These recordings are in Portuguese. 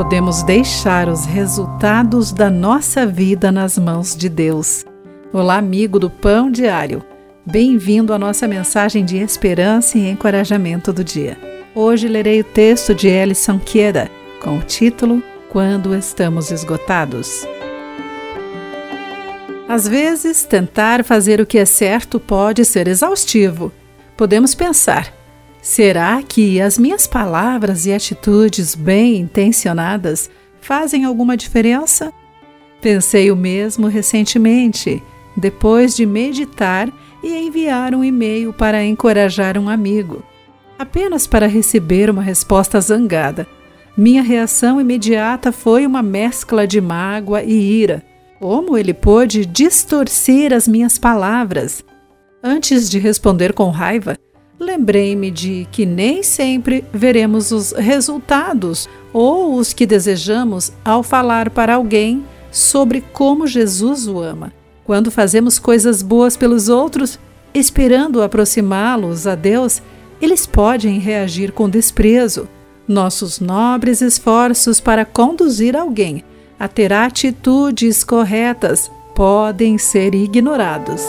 podemos deixar os resultados da nossa vida nas mãos de Deus. Olá, amigo do Pão Diário. Bem-vindo à nossa mensagem de esperança e encorajamento do dia. Hoje lerei o texto de Alison Queda com o título Quando estamos esgotados. Às vezes, tentar fazer o que é certo pode ser exaustivo. Podemos pensar: será que as minhas palavras e atitudes bem intencionadas fazem alguma diferença? Pensei o mesmo recentemente, depois de meditar e enviar um e-mail para encorajar um amigo, apenas para receber uma resposta zangada. Minha reação imediata foi uma mescla de mágoa e ira. Como ele pôde distorcer as minhas palavras? Antes de responder com raiva, lembrei-me de que nem sempre veremos os resultados ou os que desejamos ao falar para alguém sobre como Jesus o ama. Quando fazemos coisas boas pelos outros, esperando aproximá-los a Deus, eles podem reagir com desprezo. Nossos nobres esforços para conduzir alguém a ter atitudes corretas podem ser ignorados.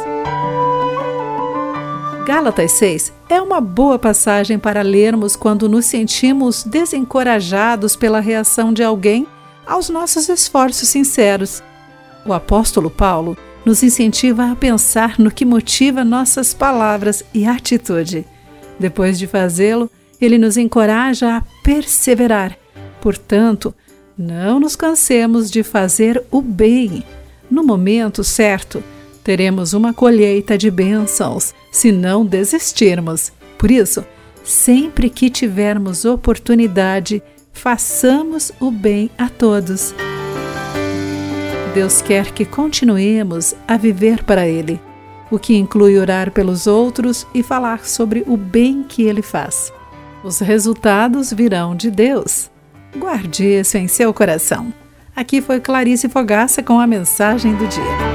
Gálatas 6 é uma boa passagem para lermos quando nos sentimos desencorajados pela reação de alguém aos nossos esforços sinceros. O apóstolo Paulo nos incentiva a pensar no que motiva nossas palavras e atitude. Depois de fazê-lo, ele nos encoraja a perseverar. Portanto, não nos cansemos de fazer o bem. No momento certo, teremos uma colheita de bênçãos se não desistirmos. Por isso, sempre que tivermos oportunidade, façamos o bem a todos. Deus quer que continuemos a viver para Ele, o que inclui orar pelos outros e falar sobre o bem que Ele faz. Os resultados virão de Deus. Guarde isso em seu coração. Aqui foi Clarice Fogaça com a mensagem do dia.